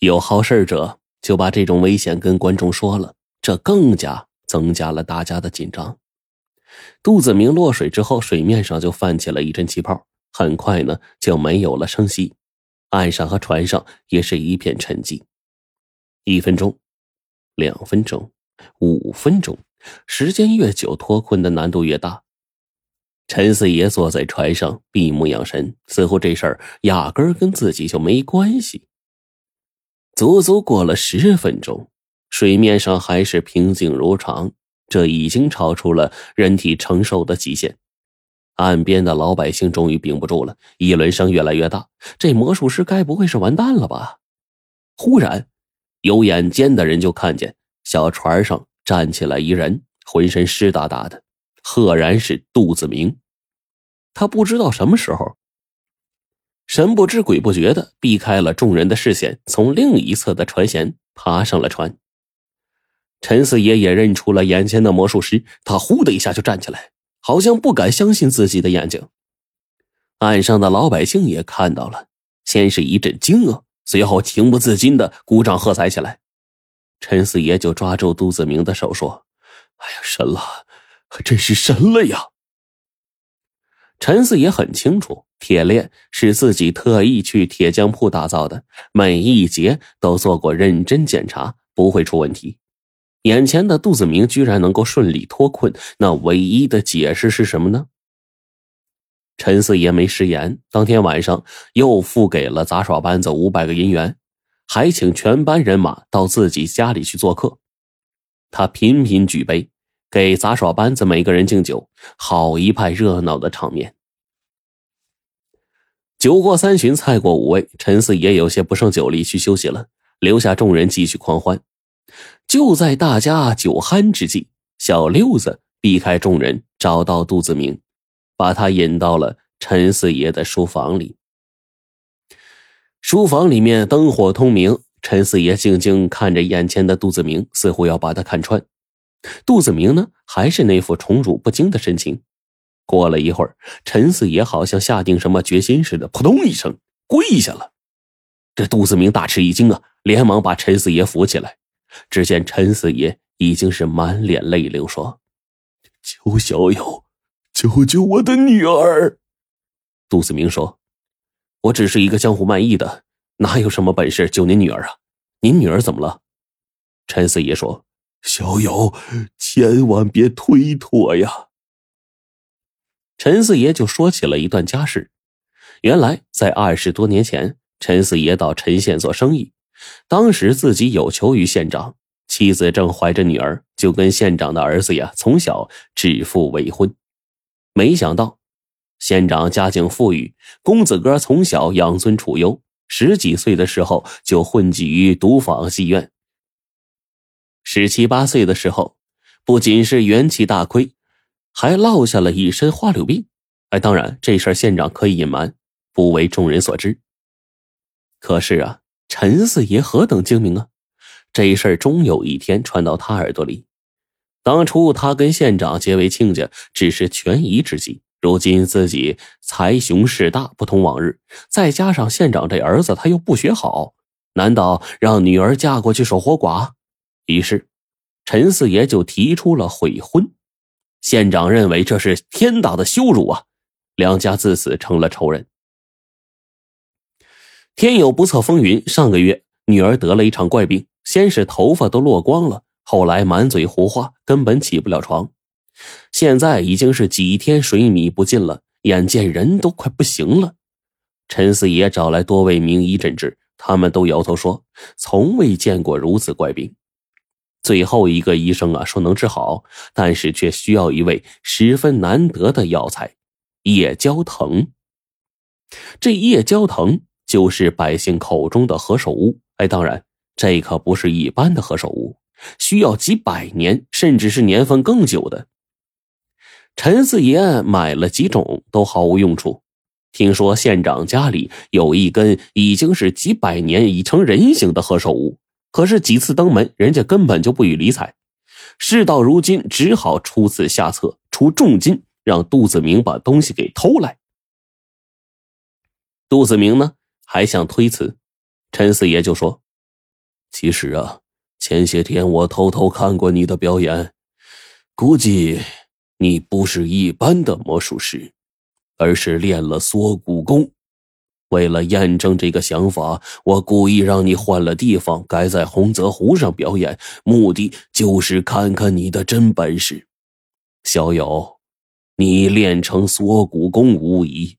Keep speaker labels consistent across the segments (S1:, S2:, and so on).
S1: 有好事者就把这种危险跟观众说了，这更加增加了大家的紧张。杜子明落水之后，水面上就泛起了一阵气泡，很快呢就没有了声息，岸上和船上也是一片沉寂。一分钟，两分钟，五分钟，时间越久，脱困的难度越大。陈四爷坐在船上，闭目养神，似乎这事儿压根儿跟自己就没关系。足足过了十分钟，水面上还是平静如常，这已经超出了人体承受的极限。岸边的老百姓终于顶不住了，议论声越来越大。这魔术师该不会是完蛋了吧？忽然，有眼尖的人就看见小船上站起来一人，浑身湿哒哒的。赫然是杜子明，他不知道什么时候，神不知鬼不觉的避开了众人的视线，从另一侧的船舷爬上了船。陈四爷也认出了眼前的魔术师，他呼的一下就站起来，好像不敢相信自己的眼睛。岸上的老百姓也看到了，先是一阵惊愕，随后情不自禁的鼓掌喝彩起来。陈四爷就抓住杜子明的手说：“哎呀，神了！”真是神了呀！陈四也很清楚，铁链是自己特意去铁匠铺打造的，每一节都做过认真检查，不会出问题。眼前的杜子明居然能够顺利脱困，那唯一的解释是什么呢？陈四爷没食言，当天晚上又付给了杂耍班子五百个银元，还请全班人马到自己家里去做客。他频频举杯。给杂耍班子每个人敬酒，好一派热闹的场面。酒过三巡，菜过五味，陈四爷有些不胜酒力，去休息了，留下众人继续狂欢。就在大家酒酣之际，小六子避开众人，找到杜子明，把他引到了陈四爷的书房里。书房里面灯火通明，陈四爷静静看着眼前的杜子明，似乎要把他看穿。杜子明呢，还是那副宠辱不惊的神情。过了一会儿，陈四爷好像下定什么决心似的，扑通一声跪下了。这杜子明大吃一惊啊，连忙把陈四爷扶起来。只见陈四爷已经是满脸泪流，说：“求小友，救救我的女儿。”杜子明说：“我只是一个江湖卖艺的，哪有什么本事救您女儿啊？您女儿怎么了？”陈四爷说。小友，千万别推脱呀！陈四爷就说起了一段家事。原来在二十多年前，陈四爷到陈县做生意，当时自己有求于县长，妻子正怀着女儿，就跟县长的儿子呀从小指腹为婚。没想到，县长家境富裕，公子哥从小养尊处优，十几岁的时候就混迹于赌坊戏院。十七八岁的时候，不仅是元气大亏，还落下了一身花柳病。哎，当然这事儿县长可以隐瞒，不为众人所知。可是啊，陈四爷何等精明啊！这事儿终有一天传到他耳朵里。当初他跟县长结为亲家，只是权宜之计。如今自己财雄势大，不同往日，再加上县长这儿子他又不学好，难道让女儿嫁过去守活寡？于是，陈四爷就提出了悔婚。县长认为这是天大的羞辱啊！两家自此成了仇人。天有不测风云，上个月女儿得了一场怪病，先是头发都落光了，后来满嘴胡话，根本起不了床。现在已经是几天水米不进了，眼见人都快不行了。陈四爷找来多位名医诊治，他们都摇头说，从未见过如此怪病。最后一个医生啊说能治好，但是却需要一味十分难得的药材——夜交藤。这夜交藤就是百姓口中的何首乌。哎，当然，这可不是一般的何首乌，需要几百年，甚至是年份更久的。陈四爷买了几种，都毫无用处。听说县长家里有一根已经是几百年已成人形的何首乌。可是几次登门，人家根本就不予理睬。事到如今，只好出此下策，出重金让杜子明把东西给偷来。杜子明呢，还想推辞，陈四爷就说：“其实啊，前些天我偷偷看过你的表演，估计你不是一般的魔术师，而是练了缩骨功。为了验证这个想法，我故意让你换了地方，改在洪泽湖上表演，目的就是看看你的真本事。小友，你练成锁骨功无疑，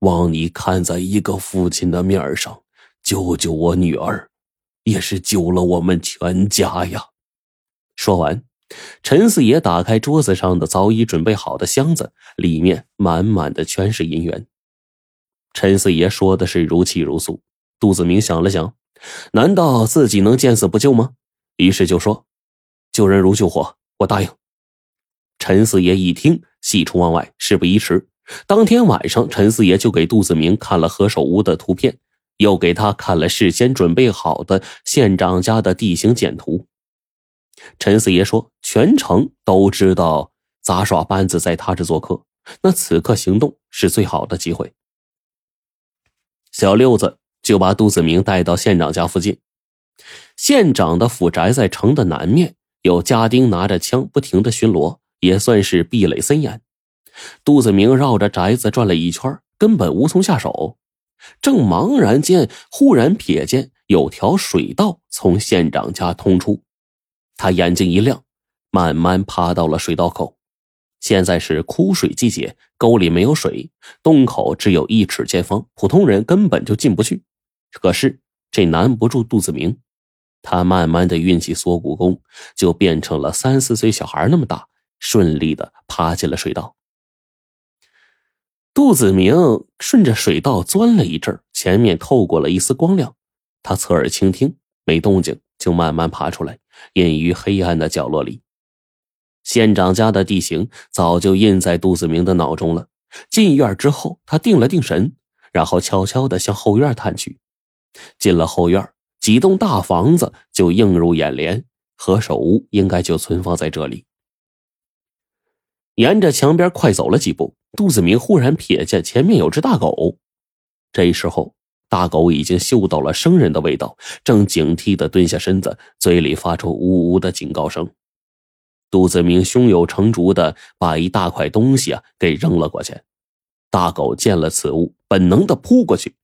S1: 望你看在一个父亲的面上，救救我女儿，也是救了我们全家呀！说完，陈四爷打开桌子上的早已准备好的箱子，里面满满的全是银元。陈四爷说的是如泣如诉，杜子明想了想，难道自己能见死不救吗？于是就说：“救人如救火，我答应。”陈四爷一听，喜出望外。事不宜迟，当天晚上，陈四爷就给杜子明看了何首乌的图片，又给他看了事先准备好的县长家的地形简图。陈四爷说：“全城都知道杂耍班子在他这做客，那此刻行动是最好的机会。”小六子就把杜子明带到县长家附近。县长的府宅在城的南面，有家丁拿着枪不停的巡逻，也算是壁垒森严。杜子明绕着宅子转了一圈，根本无从下手。正茫然间，忽然瞥见有条水道从县长家通出，他眼睛一亮，慢慢爬到了水道口。现在是枯水季节，沟里没有水，洞口只有一尺见方，普通人根本就进不去。可是这难不住杜子明，他慢慢的运起锁骨功，就变成了三四岁小孩那么大，顺利的爬进了水道。杜子明顺着水道钻了一阵，前面透过了一丝光亮，他侧耳倾听，没动静，就慢慢爬出来，隐于黑暗的角落里。县长家的地形早就印在杜子明的脑中了。进院之后，他定了定神，然后悄悄地向后院探去。进了后院，几栋大房子就映入眼帘，何首乌应该就存放在这里。沿着墙边快走了几步，杜子明忽然瞥见前面有只大狗。这时候，大狗已经嗅到了生人的味道，正警惕地蹲下身子，嘴里发出呜呜的警告声。杜子明胸有成竹的把一大块东西啊给扔了过去，大狗见了此物，本能的扑过去，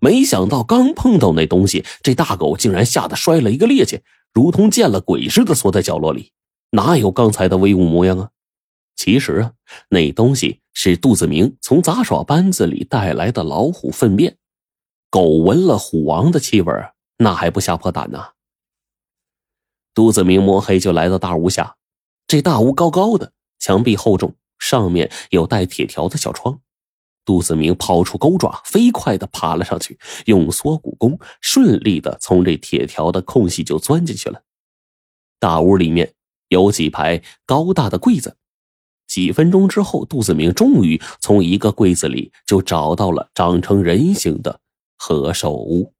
S1: 没想到刚碰到那东西，这大狗竟然吓得摔了一个趔趄，如同见了鬼似的缩在角落里，哪有刚才的威武模样啊？其实啊，那东西是杜子明从杂耍班子里带来的老虎粪便，狗闻了虎王的气味，那还不吓破胆呢？杜子明摸黑就来到大屋下。这大屋高高的，墙壁厚重，上面有带铁条的小窗。杜子明抛出钩爪，飞快的爬了上去，用缩骨功顺利的从这铁条的空隙就钻进去了。大屋里面有几排高大的柜子，几分钟之后，杜子明终于从一个柜子里就找到了长成人形的何寿屋。